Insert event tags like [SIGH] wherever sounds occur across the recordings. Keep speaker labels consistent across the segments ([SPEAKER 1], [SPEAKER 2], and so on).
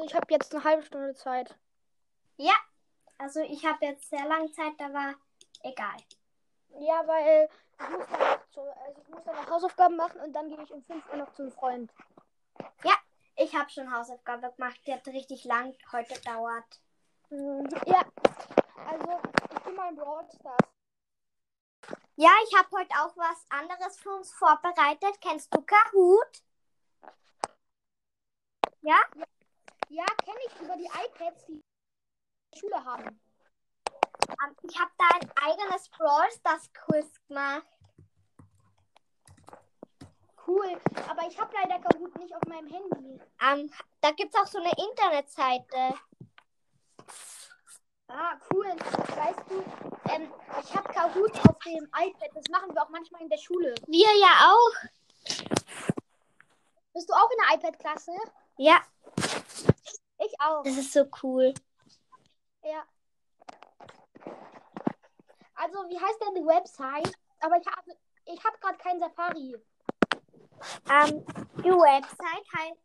[SPEAKER 1] Also ich habe jetzt eine halbe Stunde Zeit.
[SPEAKER 2] Ja, also ich habe jetzt sehr lange Zeit, aber egal.
[SPEAKER 1] Ja, weil ich muss dann, so, also ich muss dann noch Hausaufgaben machen und dann gehe ich um 5 Uhr noch zum Freund.
[SPEAKER 2] Ja, ich habe schon Hausaufgabe gemacht. Die hat richtig lang heute dauert.
[SPEAKER 1] Mhm. Ja, also ich bin mal in Brawl Stars.
[SPEAKER 2] Ja, ich habe heute auch was anderes für uns vorbereitet. Kennst du Kahoot? Ja?
[SPEAKER 1] Ja, kenne ich über die iPads, die in der Schule haben.
[SPEAKER 2] Ähm, ich habe da ein eigenes Brawl Stars Quiz gemacht.
[SPEAKER 1] Cool, aber ich habe leider Kahoot nicht auf meinem Handy.
[SPEAKER 2] Ähm, da gibt es auch so eine Internetseite.
[SPEAKER 1] Ah, cool. Weißt du, ähm, ich habe Kahoot auf dem iPad. Das machen wir auch manchmal in der Schule.
[SPEAKER 2] Wir ja auch.
[SPEAKER 1] Bist du auch in der iPad-Klasse?
[SPEAKER 2] Ja,
[SPEAKER 1] Ich auch.
[SPEAKER 2] das ist so cool.
[SPEAKER 1] Ja. Also, wie heißt denn die Website? Aber ich habe ich hab gerade kein Safari.
[SPEAKER 2] Ähm, die Website hei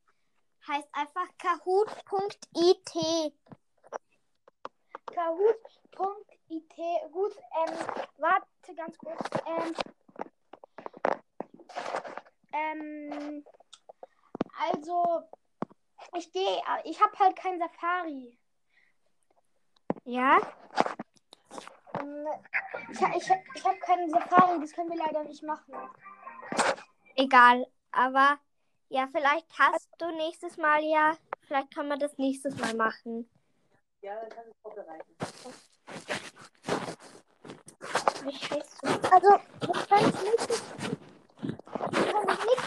[SPEAKER 2] heißt einfach kahoot.it.
[SPEAKER 1] Kahoot.it. Gut, ähm, warte ganz kurz. Ähm, ähm, also, ich gehe, ich habe halt kein Safari.
[SPEAKER 2] Ja?
[SPEAKER 1] Ähm, Ich, ich, ich habe keinen Safari, das können wir leider nicht machen.
[SPEAKER 2] Egal. Aber ja, vielleicht hast du nächstes Mal ja. Vielleicht kann man das nächstes Mal machen.
[SPEAKER 3] Ja, dann kann ich vorbereiten.
[SPEAKER 2] Wie heißt du?
[SPEAKER 1] Also, wir können es nicht. Wir können es nicht.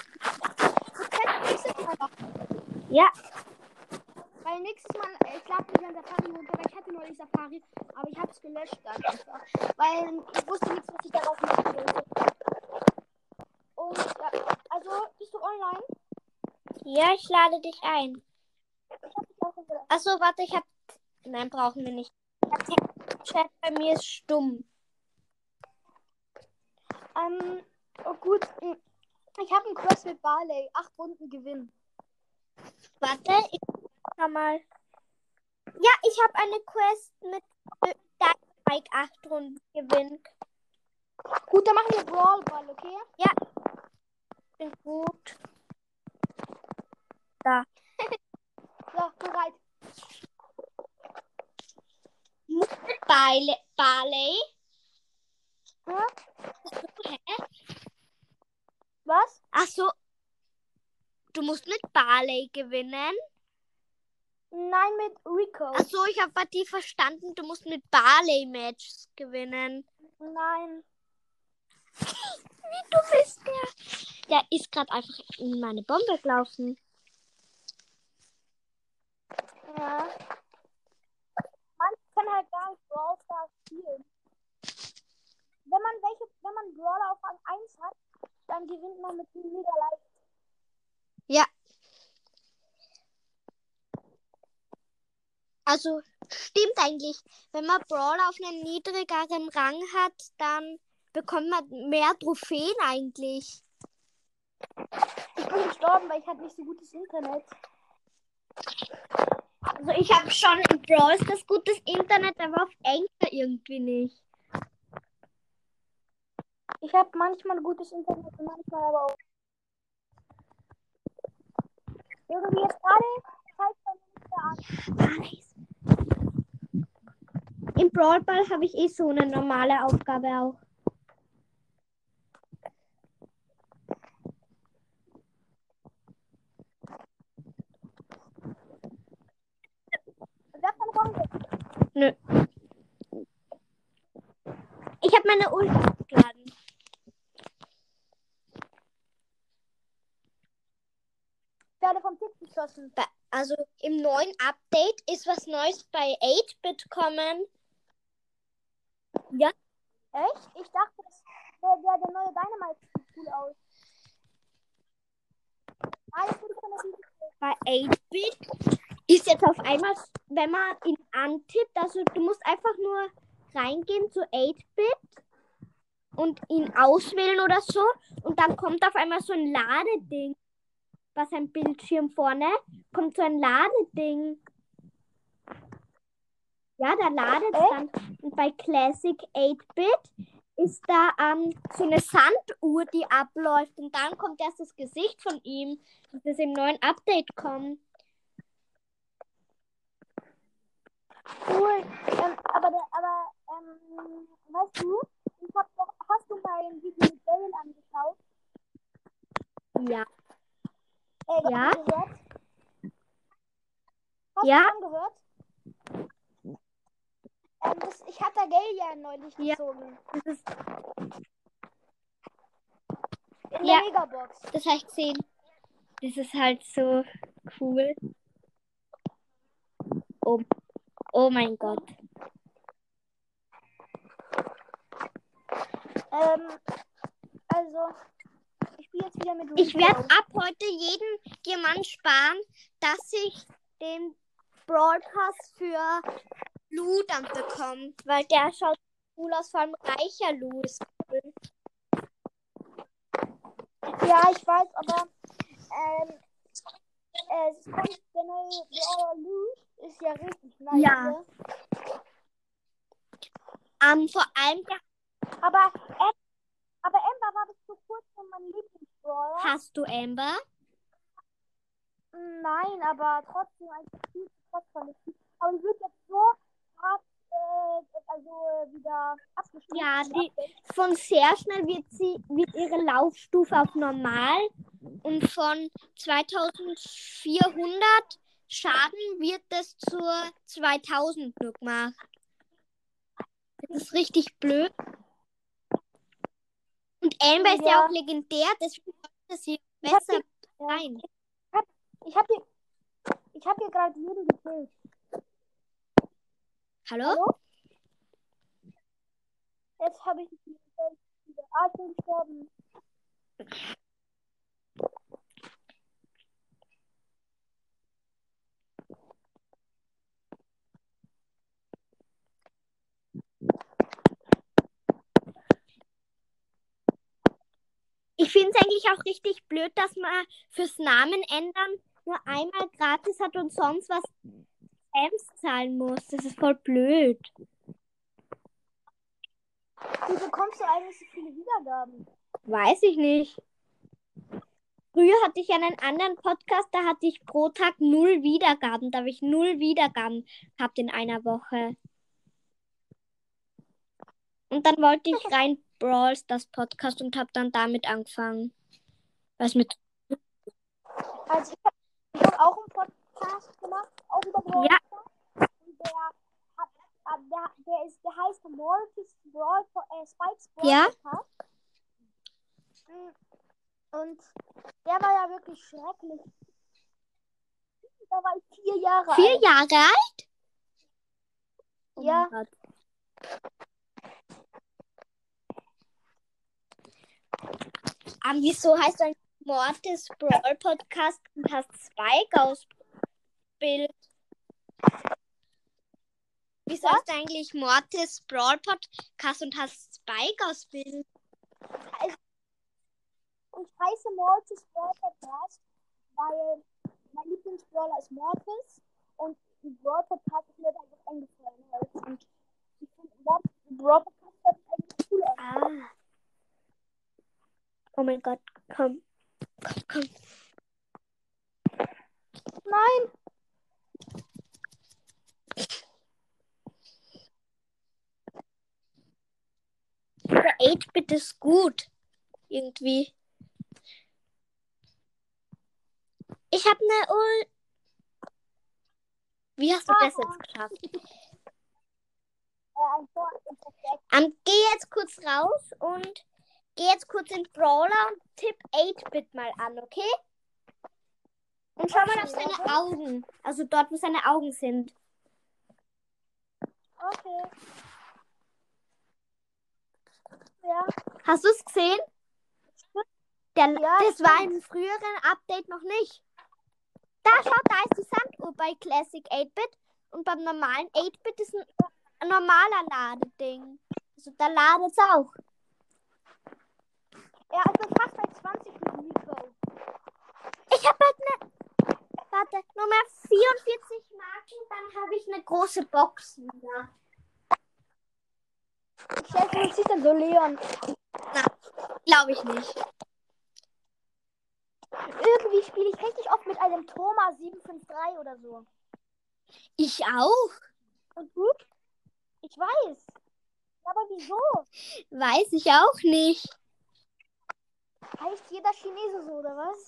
[SPEAKER 1] Es nächstes Mal machen.
[SPEAKER 2] Ja,
[SPEAKER 1] Weil nächstes Mal, ich lade mir dann Safari runter, weil ich hatte neulich Safari, aber ich habe es gelöscht dann einfach. Weil ich wusste nicht, was ich darauf machen sollte. Und ja, also bist du online?
[SPEAKER 2] ja, ich lade dich ein.
[SPEAKER 1] Ich habe dich auch
[SPEAKER 2] Achso, warte, ich hab. Nein, brauchen wir nicht. Der Chat bei mir ist stumm.
[SPEAKER 1] Ähm, oh gut. Ich habe einen Quest mit Barley. Acht Runden gewinnen.
[SPEAKER 2] Warte, ich mal. Ja, ich habe eine Quest mit Dynamite 8 Runden gewinnt.
[SPEAKER 1] Gut, dann machen wir Brawl Ball, okay?
[SPEAKER 2] Bin gut. [LAUGHS]
[SPEAKER 1] So, bereit.
[SPEAKER 2] Barley. Barley.
[SPEAKER 1] Hä?
[SPEAKER 2] Hä?
[SPEAKER 1] Was?
[SPEAKER 2] Achso. Du musst mit Barley gewinnen.
[SPEAKER 1] Nein, mit Rico.
[SPEAKER 2] Achso, ich habe bei dir verstanden, du musst mit Barley-Matches gewinnen.
[SPEAKER 1] Nein.
[SPEAKER 2] Wie du bist der? Der ist gerade einfach in meine Bombe gelaufen.
[SPEAKER 1] Ja. Man kann halt gar nicht Brawl Stars spielen. Wenn man welche, wenn man Brawler auf Rang 1 hat, dann gewinnt man mit ihm mega leicht.
[SPEAKER 2] Ja. Also stimmt eigentlich, wenn man Brawler auf einem niedrigeren Rang hat, dann bekommt man mehr Trophäen eigentlich.
[SPEAKER 1] Ich bin gestorben, weil ich hatte nicht so gutes Internet.
[SPEAKER 2] Also ich habe schon in Brawl das gutes Internet, aber auf Anchor irgendwie nicht.
[SPEAKER 1] Ich habe manchmal gutes Internet und manchmal aber auch. Irgendwie jetzt gerade zeigt bei mir an.
[SPEAKER 2] Im Brawl Ball habe ich eh so eine normale Aufgabe auch. Nö. Ich habe meine Ult aufgeladen.
[SPEAKER 1] Ich werde vom Tick geschossen.
[SPEAKER 2] Also im neuen Update ist was Neues bei 8-Bit kommen.
[SPEAKER 1] Echt? Ich dachte, das der, der, der neue Dynamite sieht cool aus.
[SPEAKER 2] Bei 8-Bit ist jetzt auf einmal, wenn man ihn antippt, also du musst einfach nur reingehen zu 8-Bit und ihn auswählen oder so und dann kommt auf einmal so ein Ladeding bei seinem Bildschirm vorne, kommt so ein Ladeding. Ja, da ladet es
[SPEAKER 1] Echt?
[SPEAKER 2] dann. Und bei Classic 8-Bit ist da ähm, so eine Sanduhr, die abläuft. Und dann kommt erst das Gesicht von ihm, dass es im neuen Update kommt.
[SPEAKER 1] Cool. Ähm, aber der, aber, ähm, weißt du, ich hab doch, hast du mal ein Video mit Dale angeschaut?
[SPEAKER 2] Ja.
[SPEAKER 1] Äh,
[SPEAKER 2] Ja.
[SPEAKER 1] Hast
[SPEAKER 2] Ja.
[SPEAKER 1] du angehört? Das, ich hatte Gale ja neulich
[SPEAKER 2] Ja.
[SPEAKER 1] gezogen.
[SPEAKER 2] Das ist
[SPEAKER 1] In
[SPEAKER 2] Ja.
[SPEAKER 1] der Megabox.
[SPEAKER 2] Das habe ich gesehen. Das ist halt so cool. Oh, oh mein Gott.
[SPEAKER 1] Ähm, also, ich spiele jetzt wieder mit
[SPEAKER 2] Ich werde ab heute jeden Diamant sparen, dass ich den Pass für Lu dann bekomme. Weil der schaut cool aus, vor allem reicher Lu ist cool.
[SPEAKER 1] Ja, ich weiß, aber ähm, es kommt generell Brawler Loot ist ja richtig nice.
[SPEAKER 2] Ja.
[SPEAKER 1] ne?
[SPEAKER 2] Ähm, vor allem der
[SPEAKER 1] Aber, aber Ember war bis vor kurzem mein Lieblingsbrawler.
[SPEAKER 2] hast du Amber.
[SPEAKER 1] Nein, aber trotzdem ein viel zu trotzdem. Aber die wird jetzt so äh, also äh, wieder abgeschlossen.
[SPEAKER 2] Ja, die, von sehr schnell wird sie wird ihre Laufstufe auf normal und von 2400 Schaden wird es zur 2000 nur gemacht. Das ist richtig blöd. Und Amber ist ja
[SPEAKER 1] Ja.
[SPEAKER 2] auch legendär, deswegen sollte sie besser
[SPEAKER 1] Ja.
[SPEAKER 2] rein.
[SPEAKER 1] Ich hab hier, ich hab hier gerade jeden gekillt.
[SPEAKER 2] Hallo?
[SPEAKER 1] Hallo? Jetzt habe ich wieder. Ich bin gestorben.
[SPEAKER 2] Ich finde es eigentlich auch richtig blöd, dass man fürs Namen ändern nur einmal gratis hat und sonst was Gems zahlen muss. Das ist voll blöd.
[SPEAKER 1] Wie bekommst du eigentlich so viele Wiedergaben?
[SPEAKER 2] Weiß ich nicht. Früher hatte ich einen anderen Podcast, da hatte ich pro Tag null Wiedergaben. Da habe ich null Wiedergaben gehabt in einer Woche. Und dann wollte ich rein Brawls, das Podcast, und habe dann damit angefangen. Was mit.
[SPEAKER 1] Also ich habe hab auch einen Podcast gemacht, auch über Brawl
[SPEAKER 2] Ja.
[SPEAKER 1] Der hat, der, der ist, der heißt Mortis Brawl, äh, Spikes Brawl
[SPEAKER 2] Ja.
[SPEAKER 1] Mm, Und der war ja wirklich schrecklich. Da war ich vier Jahre
[SPEAKER 2] Vier
[SPEAKER 1] alt.
[SPEAKER 2] Jahre alt? Oh
[SPEAKER 1] Ja.
[SPEAKER 2] Ähm, wieso heißt ein Mortis Brawl Podcast und hast Spike ausgebildet? Wieso hast du eigentlich Mortis Brawl Podcast und hast Spike ausgebildet?
[SPEAKER 1] Und ich heiße Mortis Brawl Podcast, weil mein Lieblingsbrawler ist Mortis. Und die Brawl Podcast ist mir einfach eingefallen. Und ich finde Brawl Podcast hört sich eigentlich cool an.
[SPEAKER 2] Ah. Oh mein Gott, komm. Komm, komm.
[SPEAKER 1] Nein!
[SPEAKER 2] Der 8-Bit ist gut. Irgendwie. Ich habe eine Ul. Wie hast du das jetzt geschafft? Ähm, geh jetzt kurz raus und geh jetzt kurz in Brawler und tipp 8-Bit mal an, okay? Und schau mal auf seine. Augen. Also dort, wo seine Augen sind.
[SPEAKER 1] Okay. Ja.
[SPEAKER 2] Hast du es gesehen? Der,
[SPEAKER 1] Ja,
[SPEAKER 2] das war
[SPEAKER 1] stimmt.
[SPEAKER 2] im früheren Update noch nicht. Da, schau, da ist die Sanduhr bei Classic 8-Bit. Und beim normalen 8-Bit ist ein, normaler Ladeding. Also da ladet es auch.
[SPEAKER 1] Ja, ich bin fast bei 20 mit Nico.
[SPEAKER 2] Ich habe bald eine. Warte, nur mehr 44 Marken, dann habe ich eine große Box wieder.
[SPEAKER 1] Ich stelle mir jetzt dann so Leon.
[SPEAKER 2] Glaube ich nicht.
[SPEAKER 1] Irgendwie spiele ich richtig oft mit einem Thomas 753 oder so.
[SPEAKER 2] Ich auch.
[SPEAKER 1] Und du? Ich weiß. Aber wieso?
[SPEAKER 2] Weiß ich auch nicht.
[SPEAKER 1] Heißt jeder Chinese so, oder was?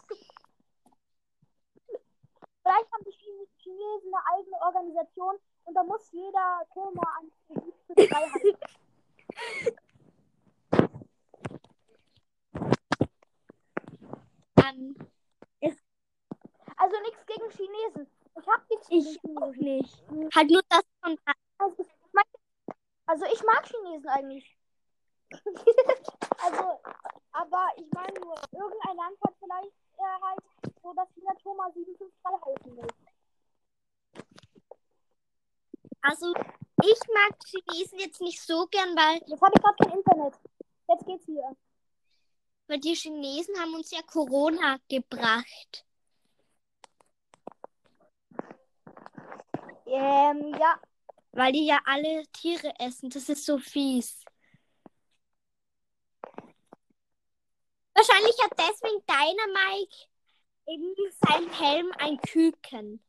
[SPEAKER 1] Vielleicht haben die Chine- Chinesen eine eigene Organisation und da muss jeder Firma ein Gebiet für
[SPEAKER 2] Ähm,
[SPEAKER 1] Also nichts gegen Chinesen. Ich hab nichts gegen
[SPEAKER 2] ich auch
[SPEAKER 1] Chinesen.
[SPEAKER 2] nicht. Halt nur das von.
[SPEAKER 1] Also, also ich mag Chinesen eigentlich. [LAUGHS] also, aber ich meine nur, irgendein Land hat vielleicht äh, halt so, dass jeder Thomas 753 heißen will.
[SPEAKER 2] Also, ich mag Chinesen jetzt nicht so gern, weil,
[SPEAKER 1] Jetzt habe ich gerade kein Internet. Jetzt geht's wieder.
[SPEAKER 2] weil die Chinesen haben uns ja Corona gebracht.
[SPEAKER 1] Ähm, ja.
[SPEAKER 2] Weil die ja alle Tiere essen. Das ist so fies. Wahrscheinlich hat deswegen Dynamike in seinem Helm ein Küken.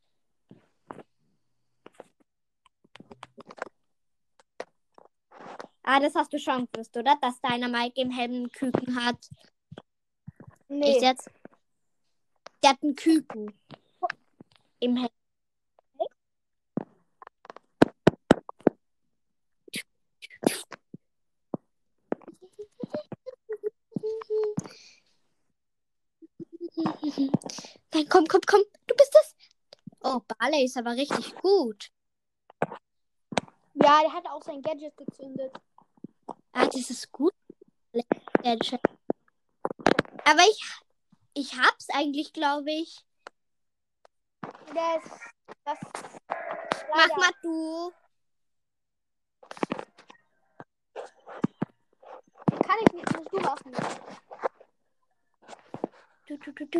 [SPEAKER 2] Ah, das hast du schon gewusst, oder? Dass Dynamike im Helm einen Küken hat.
[SPEAKER 1] Nee.
[SPEAKER 2] Ist jetzt. Der hat einen Küken. Im Helm. Nein, komm, komm, komm. Du bist es. Oh, Barley ist aber richtig gut.
[SPEAKER 1] Ja, der hat auch sein Gadget gezündet.
[SPEAKER 2] Ah, das ist gut. Aber ich, ich hab's eigentlich, glaube ich.
[SPEAKER 1] Das, das,
[SPEAKER 2] Mach mal du.
[SPEAKER 1] Kann ich nicht, musst du machen.
[SPEAKER 2] Du, du, du, du.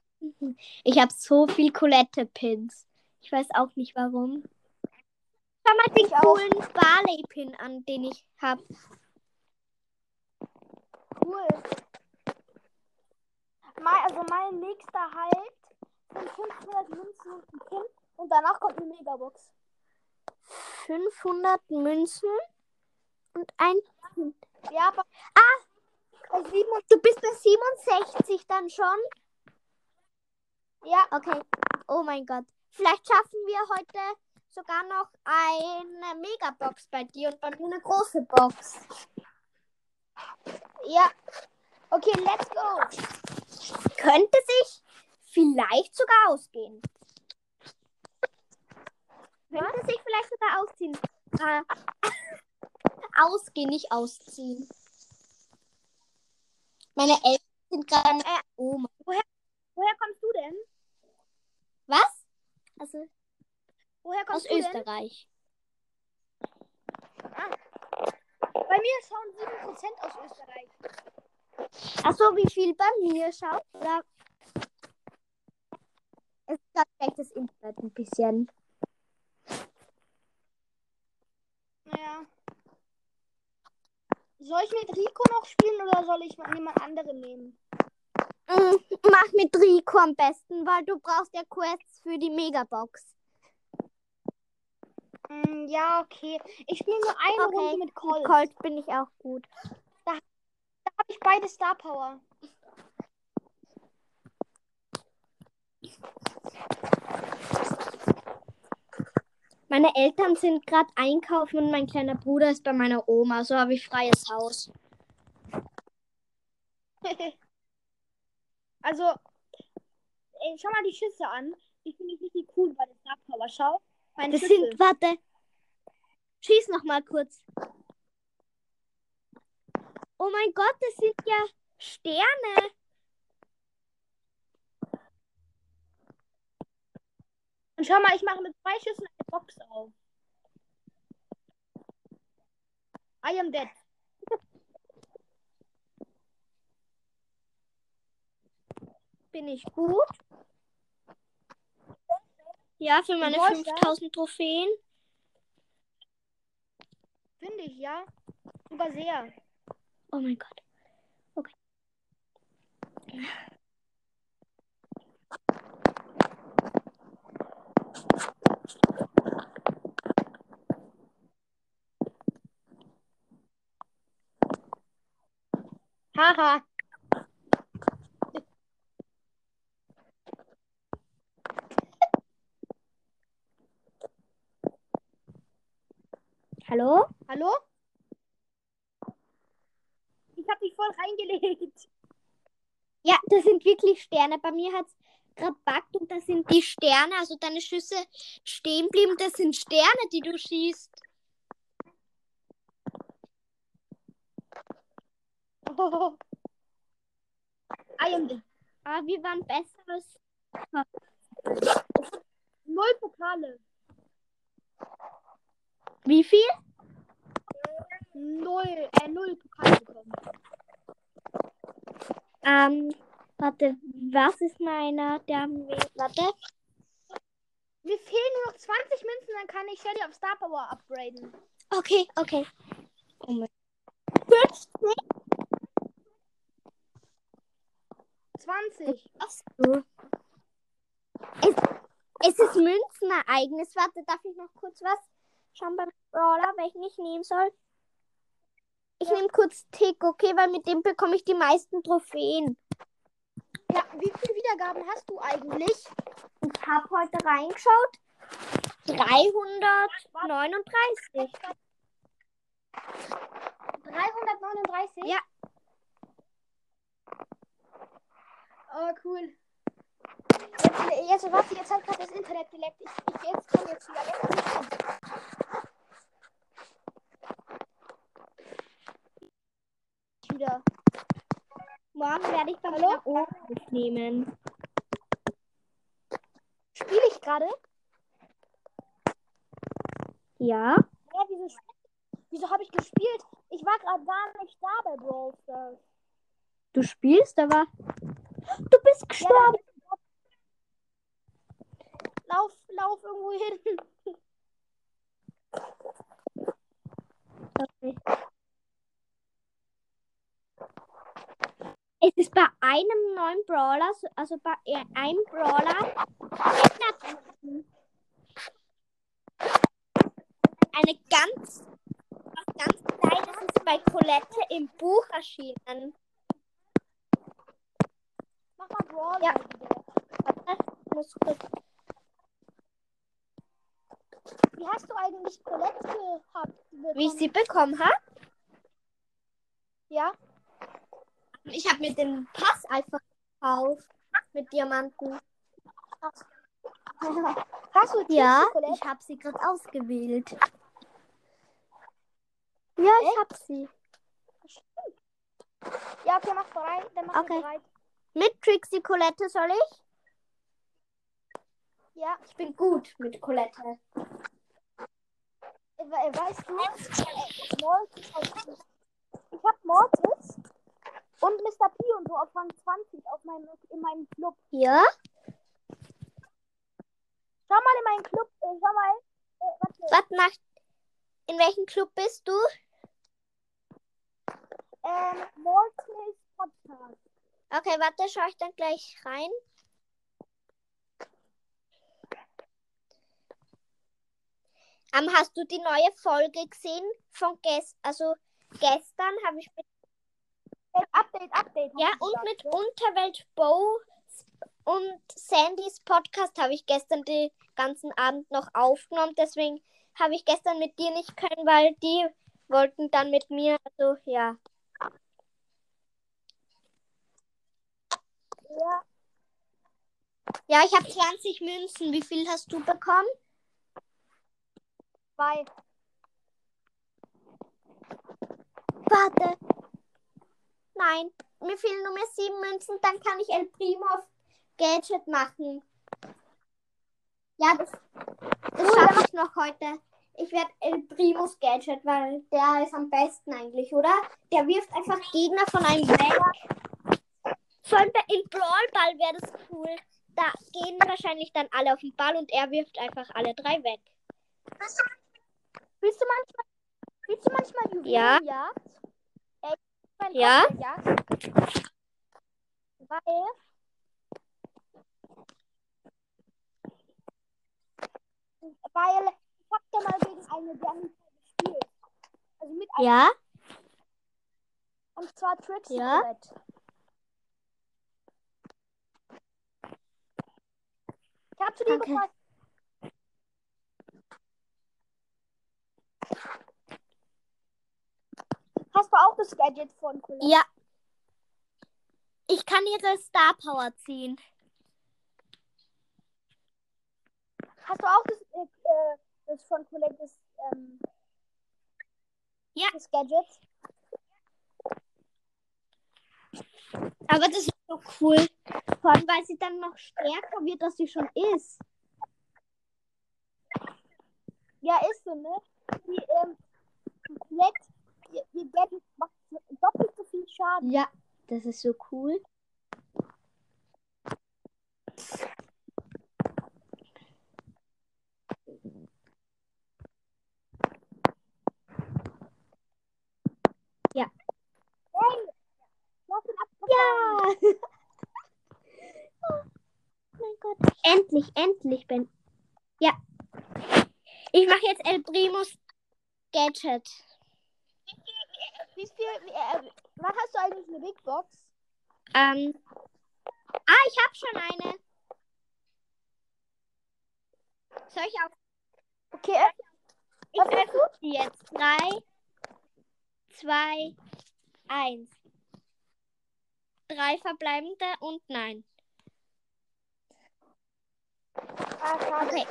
[SPEAKER 2] [LAUGHS] Ich habe so viel Colette-Pins. Ich weiß auch nicht warum. Schau mal den coolen Barley-Pin an, den ich habe.
[SPEAKER 1] Cool. Mein, also mein nächster Halt sind 500 Münzen und ein Pin. Und danach kommt eine Megabox.
[SPEAKER 2] 500 Münzen und ein Pin.
[SPEAKER 1] Ja, aber.
[SPEAKER 2] Ah!
[SPEAKER 1] Bei 7
[SPEAKER 2] Du bist bei 67 dann schon?
[SPEAKER 1] Ja,
[SPEAKER 2] Okay. Oh mein Gott. Vielleicht schaffen wir heute sogar noch eine Megabox bei dir und bei mir eine große Box.
[SPEAKER 1] ja. Okay, let's go.
[SPEAKER 2] Könnte sich vielleicht sogar ausgehen. Könnte sich vielleicht sogar ausziehen. Äh, [LAUGHS] ausgehen, nicht ausziehen. Meine Eltern sind gerade. Äh, oh
[SPEAKER 1] Woher kommst du denn?
[SPEAKER 2] Was? Also
[SPEAKER 1] Woher
[SPEAKER 2] aus Österreich.
[SPEAKER 1] denn? Bei mir schauen 7% aus Österreich.
[SPEAKER 2] Achso, wie viel bei mir schaut? Oder? Es ist gerade schlechtes Internet ein bisschen.
[SPEAKER 1] Ja. Soll ich mit Rico noch spielen oder soll ich mal jemand anderen nehmen?
[SPEAKER 2] Mm, Mach mit Rico am besten, weil du brauchst ja Quests für die Megabox.
[SPEAKER 1] Mm, ja, okay. Ich spiele nur eine
[SPEAKER 2] Okay,
[SPEAKER 1] Runde mit Colt.
[SPEAKER 2] Mit Colt bin ich auch gut.
[SPEAKER 1] Da habe ich beide Star Power.
[SPEAKER 2] Meine Eltern sind gerade einkaufen und mein kleiner Bruder ist bei meiner Oma. So habe ich freies Haus. [LAUGHS]
[SPEAKER 1] also, ey, schau mal die Schüsse an. Die finde ich richtig cool bei der Star Power. Schau. Meine
[SPEAKER 2] Das sind, warte. Schieß noch mal kurz. Oh mein Gott, das sind ja Sterne.
[SPEAKER 1] Und schau mal, ich mache mit zwei Schüssen eine Box auf. I am dead.
[SPEAKER 2] Bin ich gut? Ja, für meine
[SPEAKER 1] Brawl Stars?
[SPEAKER 2] 5000 Trophäen.
[SPEAKER 1] Finde ich, ja. Sogar sehr.
[SPEAKER 2] Oh mein Gott. Okay.
[SPEAKER 1] Haha.
[SPEAKER 2] Hallo?
[SPEAKER 1] Hallo? Ich hab dich voll reingelegt.
[SPEAKER 2] Ja, das sind wirklich Sterne. Bei mir hat es gerade backt und das sind die Sterne. Also deine Schüsse stehen blieben. Das sind Sterne, die du schießt.
[SPEAKER 1] Oh. I am dead.
[SPEAKER 2] Aber wir waren besseres.
[SPEAKER 1] Null Pokale.
[SPEAKER 2] Wie viel?
[SPEAKER 1] Null, äh, null Pokale bekommen.
[SPEAKER 2] Ähm, warte, was ist meiner? Der haben wir. Warte.
[SPEAKER 1] Mir fehlen nur noch 20 Münzen, dann kann ich Shelly auf Star Power upgraden.
[SPEAKER 2] Okay, okay. Oh mein
[SPEAKER 1] 20.
[SPEAKER 2] Ach so. Es, es ist Münzenereignis. Warte, darf ich noch kurz was schauen beim Brawler, welchen ich nehmen soll? Ich nehme kurz Tick, okay, weil mit dem bekomme ich die meisten Trophäen.
[SPEAKER 1] Ja, wie viele Wiedergaben hast du eigentlich?
[SPEAKER 2] Ich habe heute reingeschaut. 339.
[SPEAKER 1] 339?
[SPEAKER 2] Ja.
[SPEAKER 1] Oh, cool. Jetzt, warte, jetzt hat gerade das Internet geleckt. Ich, ich jetzt kann jetzt wieder. Schon. Wieder.
[SPEAKER 2] Morgen werde ich beim
[SPEAKER 1] Hallo?
[SPEAKER 2] Aufnehmen.
[SPEAKER 1] Spiele ich gerade?
[SPEAKER 2] Ja?
[SPEAKER 1] Ja, wieso, wieso habe ich gespielt? Ich war gerade gar nicht da bei Brawl Stars.
[SPEAKER 2] Du spielst aber. Du bist gestorben.
[SPEAKER 1] Lauf, lauf irgendwo hin.
[SPEAKER 2] Okay. Es ist bei einem neuen Brawler, so- also bei e- einem Brawler, eine ganz, ganz Kleines ist bei Colette im Buch erschienen.
[SPEAKER 1] Mach mal Brawl
[SPEAKER 2] Ja. ich muss kurz.
[SPEAKER 1] Wie hast du eigentlich Colette gehabt?
[SPEAKER 2] Wie ich
[SPEAKER 1] bekommen?
[SPEAKER 2] sie bekommen habe?
[SPEAKER 1] Ja?
[SPEAKER 2] Ich habe mir den Pass einfach gekauft mit Diamanten.
[SPEAKER 1] Hast du
[SPEAKER 2] Ja,
[SPEAKER 1] Trixie Colette?
[SPEAKER 2] ich habe sie gerade ausgewählt. Ja, ich habe sie.
[SPEAKER 1] Ja, okay, mach bereit. Dann mach
[SPEAKER 2] okay.
[SPEAKER 1] bereit.
[SPEAKER 2] Mit Trixie Colette soll ich?
[SPEAKER 1] Ja,
[SPEAKER 2] Ich bin gut mit Colette.
[SPEAKER 1] äh, äh, weißt du, Mortis ich hab Mortis und Mr. P und so auf Rang 20 auf meinem, in meinem Club.
[SPEAKER 2] Ja?
[SPEAKER 1] Schau mal in meinen Club, äh, schau mal. Äh, warte,
[SPEAKER 2] Was macht. In welchem Club bist du?
[SPEAKER 1] ähm, Mortis Podcast.
[SPEAKER 2] Okay, warte, schaue ich dann gleich rein. Ähm, hast du die neue Folge gesehen von gest also gestern habe ich mit
[SPEAKER 1] Update, Update.
[SPEAKER 2] ja und
[SPEAKER 1] gesagt,
[SPEAKER 2] mit
[SPEAKER 1] ne?
[SPEAKER 2] Unterwelt Bo und Sandys Podcast habe ich gestern den ganzen Abend noch aufgenommen. Deswegen habe ich gestern mit dir nicht können, weil die wollten dann mit mir. Also ja.
[SPEAKER 1] Ja,
[SPEAKER 2] Ja, ich habe 20 Münzen. Wie viel hast du bekommen?
[SPEAKER 1] Zwei.
[SPEAKER 2] Warte. Nein, mir fehlen nur mehr sieben Münzen. Dann kann ich El Primo auf Gadget machen. Ja, das, das schaffe ich noch heute Ich werde El Primus Gadget, weil der ist am besten eigentlich, oder? Der wirft einfach Gegner von einem weg. Vor allem bei in Brawl Ball wäre das cool. Da gehen wahrscheinlich dann alle auf den Ball und er wirft einfach alle drei weg.
[SPEAKER 1] Willst du manchmal, willst du manchmal
[SPEAKER 2] Ja.
[SPEAKER 1] Juwelenjagd? Äh, mein
[SPEAKER 2] Ja.
[SPEAKER 1] Weil, weil ich hab da mal gegen eine Dame gespielt. Also mit einer,
[SPEAKER 2] Ja?
[SPEAKER 1] und zwar Trixie
[SPEAKER 2] Ja.
[SPEAKER 1] Colette. Ich hab zu dir gefragt, hast du auch das Gadget von Colette?
[SPEAKER 2] Ja. Ich kann ihre Star Power ziehen.
[SPEAKER 1] Hast du auch das, äh, äh, das von Colette, das, ähm,
[SPEAKER 2] Ja.
[SPEAKER 1] das Gadget?
[SPEAKER 2] Aber das ist so cool. Vor allem, weil sie dann noch stärker wird, als sie schon ist.
[SPEAKER 1] Ja, ist so, ne? Die, ähm, Colette, ihr, ihr Gadget macht doppelt so viel Schaden.
[SPEAKER 2] Ja, das ist so cool.
[SPEAKER 1] Hey, ihn ab.
[SPEAKER 2] Ja! oh mein Gott. Endlich, endlich bin. Ja. Ich mache jetzt El Primus Gadget.
[SPEAKER 1] Wie viel, äh, wann hast du eigentlich eine Big Box?
[SPEAKER 2] Ähm. Ah, ich habe schon eine. Soll ich auch?
[SPEAKER 1] Okay, äh,
[SPEAKER 2] Ich öffne die jetzt. Drei, zwei, eins. Drei verbleibende und nein.
[SPEAKER 1] ah.
[SPEAKER 2] Okay.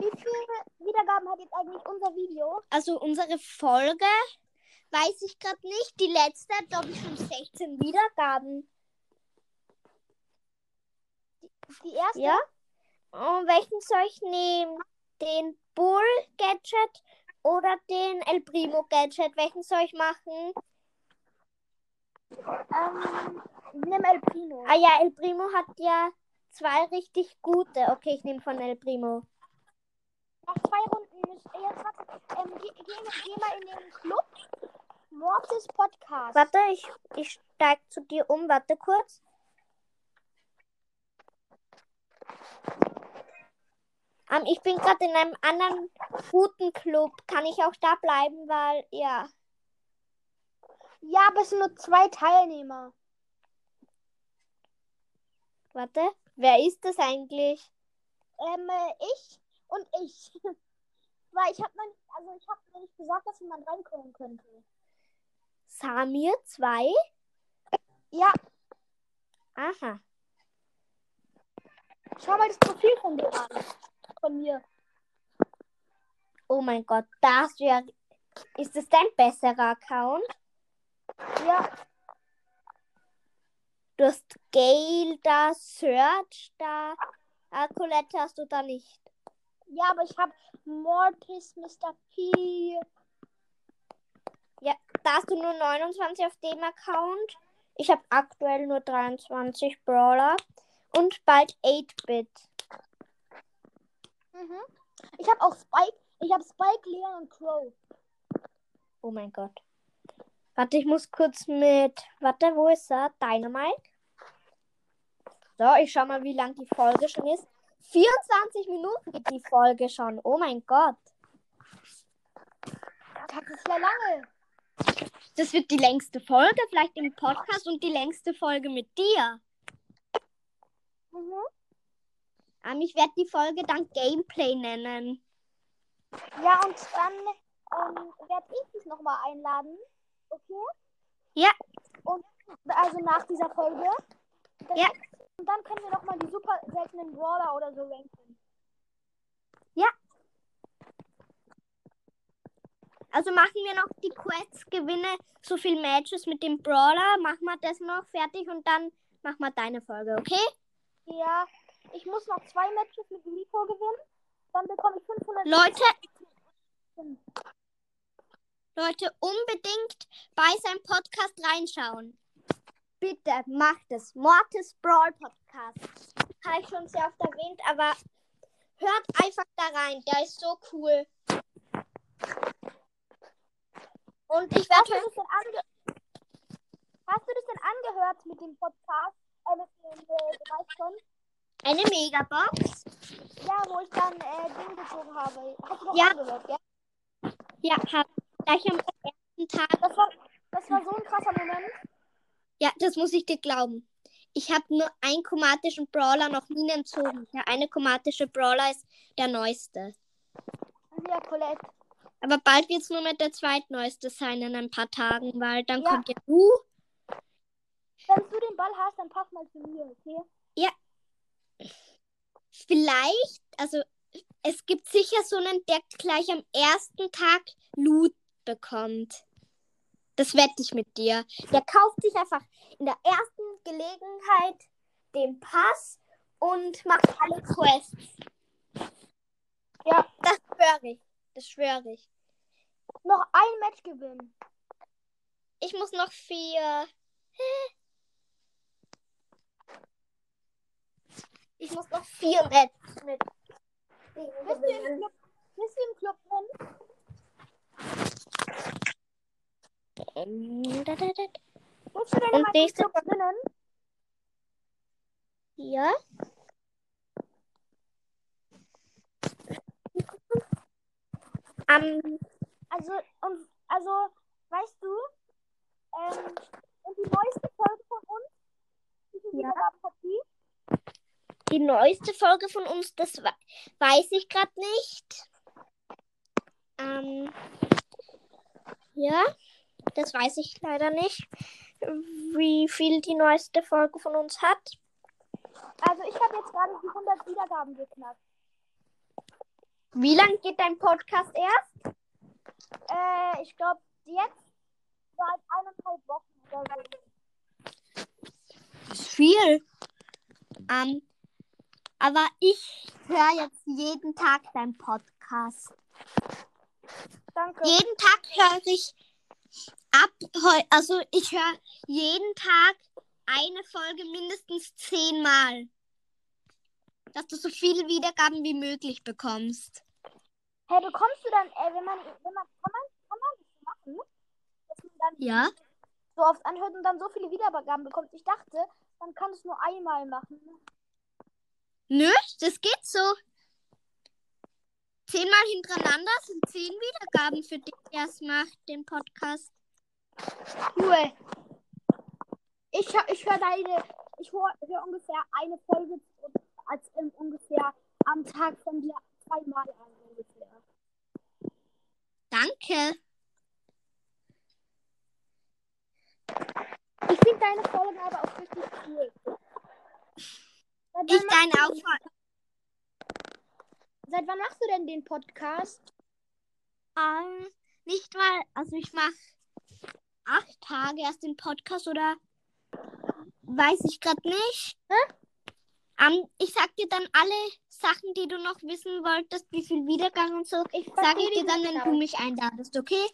[SPEAKER 1] Wie viele Wiedergaben hat jetzt eigentlich unser Video?
[SPEAKER 2] Also unsere Folge weiß ich gerade nicht. Die letzte hat, glaube ich, schon 16 Wiedergaben.
[SPEAKER 1] Die erste?
[SPEAKER 2] Ja? Und welchen soll ich nehmen? Den Bull Gadget oder den El Primo Gadget? Welchen soll ich machen?
[SPEAKER 1] Ähm, nimm El Pino.
[SPEAKER 2] Ah ja, El Primo hat ja zwei richtig gute. Okay, ich nehme von El Primo.
[SPEAKER 1] Nach zwei Runden müsst ihr jetzt warte, ähm, geh, geh, geh mal in den Club. Mortis Podcast.
[SPEAKER 2] Warte, ich, ich steig zu dir um. Warte kurz. Ähm, ich bin gerade in einem anderen guten Club. Kann ich auch da bleiben, weil, ja.
[SPEAKER 1] Ja, aber es sind nur zwei Teilnehmer.
[SPEAKER 2] Warte. Wer ist das eigentlich?
[SPEAKER 1] Ähm, äh, ich und ich. [LAUGHS] Weil ich habe noch nicht, also ich habe noch nicht gesagt, dass jemand reinkommen könnte.
[SPEAKER 2] Samir 2?
[SPEAKER 1] Ja,
[SPEAKER 2] Aha.
[SPEAKER 1] schau mal das Profil von dir an. Von mir.
[SPEAKER 2] Oh mein Gott, das wäre. Ist das dein besserer Account?
[SPEAKER 1] Ja,
[SPEAKER 2] Du hast Gale da, Search da. Ah, Colette hast du da nicht.
[SPEAKER 1] Ja, aber ich habe Mortis, Mr. P.
[SPEAKER 2] Da hast du nur 29 auf dem Account. Ich habe aktuell nur 23 Brawler. Und bald 8-Bit.
[SPEAKER 1] Mhm. Ich habe auch Spike. Ich habe Spike, Leon und Crow.
[SPEAKER 2] Oh mein Gott. Warte, ich muss kurz mit. Warte, wo ist er? Dynamite. So, ich schau mal, wie lang die Folge schon ist. 24 Minuten geht die Folge schon. Oh mein Gott.
[SPEAKER 1] Das ist ja lange.
[SPEAKER 2] Das wird die längste Folge, vielleicht im Podcast und die längste Folge mit dir.
[SPEAKER 1] Mhm.
[SPEAKER 2] Ähm, ich werde die Folge dann Gameplay nennen.
[SPEAKER 1] Ja, und dann ähm, werde ich dich nochmal einladen. Okay?
[SPEAKER 2] Ja.
[SPEAKER 1] Und also nach dieser Folge.
[SPEAKER 2] Ja.
[SPEAKER 1] Und dann können wir nochmal die super seltenen Brawler oder so ranken.
[SPEAKER 2] Also machen wir noch die Quests, gewinne so viele Matches mit dem Brawler, machen wir das noch fertig und dann machen wir deine Folge, okay?
[SPEAKER 1] Ja, ich muss noch zwei Matches mit Rico gewinnen. Dann bekomme ich 500.
[SPEAKER 2] Leute. Leute, unbedingt bei seinem Podcast reinschauen. Bitte macht es. Mortis Brawl Podcast. Habe ich schon sehr oft erwähnt, aber hört einfach da rein. Der ist so cool. Und ich werde
[SPEAKER 1] das ange Hast du das denn angehört mit dem Podcast? Äh, mit dem, äh, schon?
[SPEAKER 2] eine Megabox.
[SPEAKER 1] Ja, wo ich dann äh, Ding gezogen habe. Hast du doch
[SPEAKER 2] Ja.
[SPEAKER 1] angehört, gell?
[SPEAKER 2] Ja, hab gleich am ersten Tag.
[SPEAKER 1] Das war, das war so ein krasser Moment.
[SPEAKER 2] Ja, das muss ich dir glauben. Ich habe nur einen chromatischen Brawler noch nie entzogen. Der eine chromatische Brawler ist der neueste.
[SPEAKER 1] Ja, Colette.
[SPEAKER 2] Aber bald wird es nur mit der zweitneueste sein in ein paar Tagen, weil dann
[SPEAKER 1] Ja.
[SPEAKER 2] kommt ja du.
[SPEAKER 1] Wenn du den Ball hast, dann pass mal zu mir, okay?
[SPEAKER 2] Vielleicht, also es gibt sicher so einen, der gleich am ersten Tag Loot bekommt. Das wette ich mit dir. Der kauft sich einfach in der ersten Gelegenheit den Pass und macht alle Quests.
[SPEAKER 1] Ja.
[SPEAKER 2] Das schwöre ich. Das schwöre ich.
[SPEAKER 1] Noch ein Match gewinnen.
[SPEAKER 2] Ich muss noch vier. [LAUGHS] Ich muss noch vier Matches mit.
[SPEAKER 1] Bist du im Club, bist du im Club drin? Bist du denn
[SPEAKER 2] Und nächste
[SPEAKER 1] drinnen?
[SPEAKER 2] Ja. Ähm,
[SPEAKER 1] Also, und, also, weißt du, ähm, und die neueste Folge von uns, viele
[SPEAKER 2] Ja.
[SPEAKER 1] Hat die?
[SPEAKER 2] die neueste Folge von uns, das we- weiß ich gerade nicht. Ähm, ja, das weiß ich leider nicht, wie viel die neueste Folge von uns hat.
[SPEAKER 1] Also, ich habe jetzt gerade die 100 Wiedergaben geknackt.
[SPEAKER 2] Wie lang geht dein Podcast erst?
[SPEAKER 1] Äh, ich glaube, jetzt seit eineinhalb Wochen oder so.
[SPEAKER 2] Das ist viel. Ähm, aber ich höre jetzt jeden Tag deinen Podcast.
[SPEAKER 1] Danke.
[SPEAKER 2] Jeden Tag höre ich ab, heu- also ich höre jeden Tag eine Folge mindestens zehnmal. Dass du so viele Wiedergaben wie möglich bekommst.
[SPEAKER 1] Hey, bekommst du dann, äh, wenn man, wenn man, kann man, kann man das machen, dass man dann
[SPEAKER 2] Ja?
[SPEAKER 1] so oft anhört und dann so viele Wiedergaben bekommt? Ich dachte, man kann es nur einmal machen.
[SPEAKER 2] Nö, das geht so. Zehnmal hintereinander sind zehn Wiedergaben für dich, der es macht, den Podcast.
[SPEAKER 1] Cool. Ich, ich höre deine, ich höre hör ungefähr eine Folge als ähm, ungefähr am Tag von dir zweimal an ungefähr.
[SPEAKER 2] Danke.
[SPEAKER 1] Ich finde deine Folgen aber auch richtig cool. Seit
[SPEAKER 2] Ich deine auch.
[SPEAKER 1] seit wann machst du denn den Podcast?
[SPEAKER 2] Ähm, nicht mal, also ich mache acht Tage erst den Podcast oder weiß ich gerade nicht. Ähm, ich sag dir dann alle Sachen, die du noch wissen wolltest, wie viel Wiedergang und so,
[SPEAKER 1] Ich
[SPEAKER 2] sag ich dir dann, wenn
[SPEAKER 1] genau.
[SPEAKER 2] du mich einladest, okay?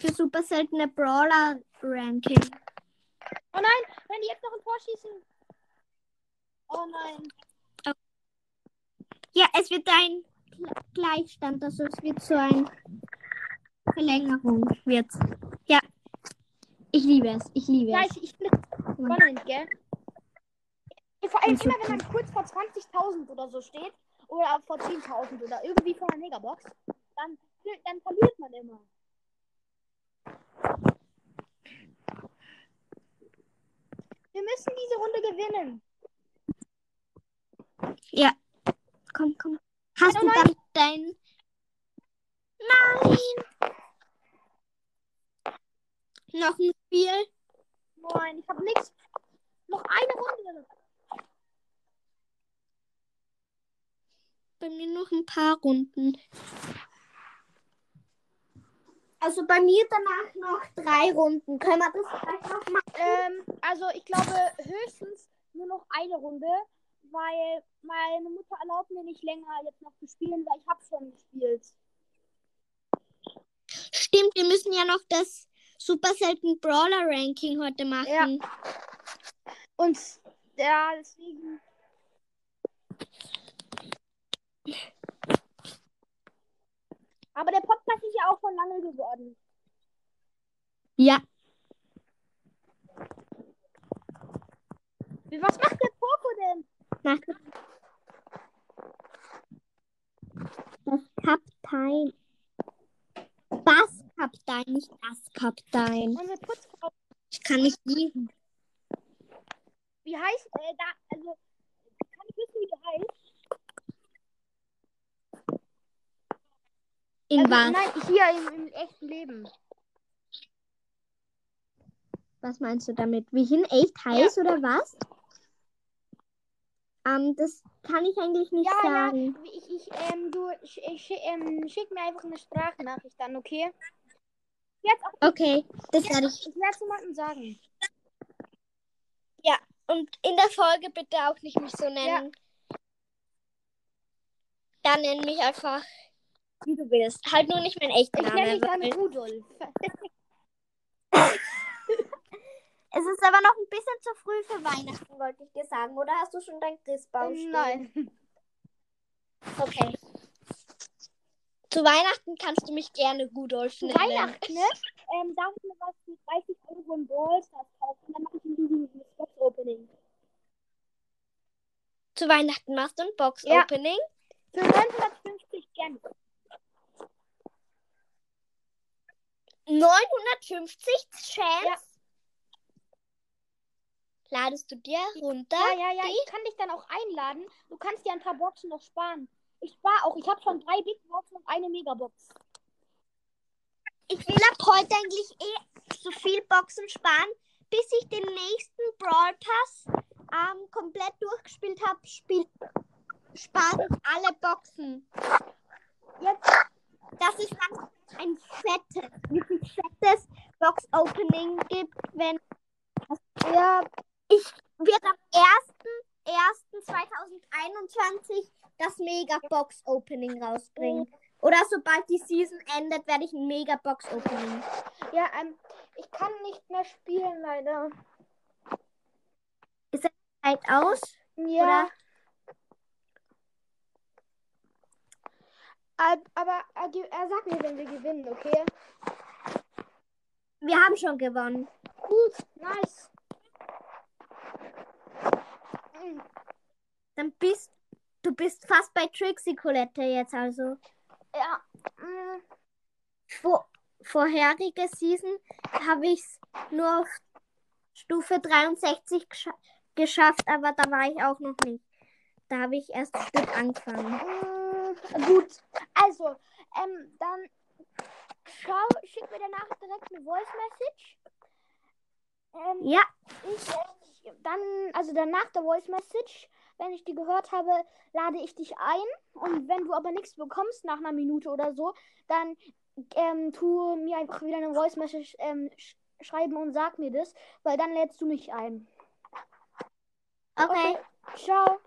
[SPEAKER 2] Für super seltene Brawler Ranking.
[SPEAKER 1] Oh nein, wenn die jetzt noch ein Tor schießen. Oh nein.
[SPEAKER 2] Ja, es wird ein Gle- Gleichstand, also es wird so ein Verlängerung wird. Ja. Ich liebe es, ich liebe
[SPEAKER 1] Ja,
[SPEAKER 2] es.
[SPEAKER 1] ich, ich bin spannend, gell? Vor allem immer, wenn man kurz vor 20.000 oder so steht, oder vor 10.000 oder irgendwie vor einer Megabox, dann, dann verliert man immer. Wir müssen diese Runde gewinnen.
[SPEAKER 2] Komm, komm. Hast du dann dein. Nein! Noch ein Spiel?
[SPEAKER 1] Nein, ich habe nichts. Noch eine Runde.
[SPEAKER 2] Bei mir noch ein paar Runden. Also bei mir danach noch drei Runden. Können wir das vielleicht noch machen?
[SPEAKER 1] Ähm, also ich glaube höchstens nur noch eine Runde, weil meine Mutter erlaubt mir nicht länger jetzt noch zu spielen, weil ich habe schon gespielt.
[SPEAKER 2] Stimmt, wir müssen ja noch das Super Selten Brawler Ranking heute machen.
[SPEAKER 1] Und ja, deswegen. Aber der Podcast ist ja auch schon lange geworden.
[SPEAKER 2] Ja.
[SPEAKER 1] Was macht der Poco denn?
[SPEAKER 2] Nach das Kaptein. Das Kaptein, nicht das Kaptein.
[SPEAKER 1] Unsere Putzfrau.
[SPEAKER 2] Ich kann nicht lesen.
[SPEAKER 1] Wie heißt äh, da? Also kann ich wissen, wie du heißt?
[SPEAKER 2] In
[SPEAKER 1] also,
[SPEAKER 2] was?
[SPEAKER 1] Nein, hier im, im echten Leben.
[SPEAKER 2] Was meinst du damit? Wie ich in echt heiß oder was? Ähm, das kann ich eigentlich nicht
[SPEAKER 1] Ja,
[SPEAKER 2] sagen.
[SPEAKER 1] ja. Ich, ich, ähm, du ich, ich, ähm, schick mir einfach eine Sprachnachricht dann, okay? Jetzt auch,
[SPEAKER 2] Okay, das werde ich.
[SPEAKER 1] ich werde es jemandem sagen.
[SPEAKER 2] Und in der Folge bitte auch nicht mich so nennen. Dann nenn mich einfach, wie du willst. Halt nur nicht mein echter
[SPEAKER 1] Ich nenne
[SPEAKER 2] Name.
[SPEAKER 1] dich dann Rudolf.
[SPEAKER 2] Es ist aber noch ein bisschen zu früh für Weihnachten, wollte ich dir sagen. Oder hast du schon dein Christbaum stehen?
[SPEAKER 1] Nein.
[SPEAKER 2] Okay. Zu Weihnachten kannst du mich gerne Rudolf
[SPEAKER 1] Zu
[SPEAKER 2] nennen.
[SPEAKER 1] Weihnachten, ne? Ähm, darf ich mir was für 30 Euro im Ballstars kaufen? Dann mache ich ein riesiges Box-Opening.
[SPEAKER 2] Zu Weihnachten machst du ein
[SPEAKER 1] Ja.
[SPEAKER 2] Box-Opening.
[SPEAKER 1] Für 950 Gems.
[SPEAKER 2] 950 Chance.
[SPEAKER 1] Ja.
[SPEAKER 2] Ladest du dir runter?
[SPEAKER 1] Ja, ja, ja. Ich kann dich dann auch einladen. Du kannst dir ein paar Boxen noch sparen. Ich spare auch. Ich habe schon drei Big Boxen und eine Megabox.
[SPEAKER 2] Ich will ab heute eigentlich eh so viel Boxen sparen, bis ich den nächsten Brawl Pass ähm, komplett durchgespielt habe. Spiel spare ich alle Boxen.
[SPEAKER 1] Jetzt,
[SPEAKER 2] Dass es dann ein fettes, wirklich fettes Box Opening gibt, wenn
[SPEAKER 1] ja,
[SPEAKER 2] ich wird am 1.1.2021 das Mega Box Opening rausbringen. Oder sobald die Season endet, werde ich ein Mega Box Opening.
[SPEAKER 1] ja, ähm, ich kann nicht mehr spielen, leider.
[SPEAKER 2] Zeit aus.
[SPEAKER 1] Ja.
[SPEAKER 2] Oder?
[SPEAKER 1] Ab- Aber er, ge- er sagt mir, wenn wir gewinnen, okay?
[SPEAKER 2] Wir haben schon gewonnen.
[SPEAKER 1] Gut, nice. Mm,
[SPEAKER 2] Dann bist du bist fast bei Trixie Colette jetzt also.
[SPEAKER 1] Ja. mm,
[SPEAKER 2] Vor, vorherige Season habe ich es nur auf Stufe 63 gescha geschafft, aber da war ich auch noch nicht. Da habe ich erst ein Stück angefangen.
[SPEAKER 1] mm, gut. Also, ähm, dann schau, schick mir danach direkt eine Voice Message. Ähm,
[SPEAKER 2] Ja,
[SPEAKER 1] ich, äh, dann, also danach der Voice Message, wenn ich die gehört habe, lade ich dich ein. Und wenn du aber nichts bekommst nach einer Minute oder so, dann ähm, tu mir einfach wieder eine Voice Message ähm, sch schreiben und sag mir das, weil dann lädst du mich ein.
[SPEAKER 2] okay.
[SPEAKER 1] Ciao.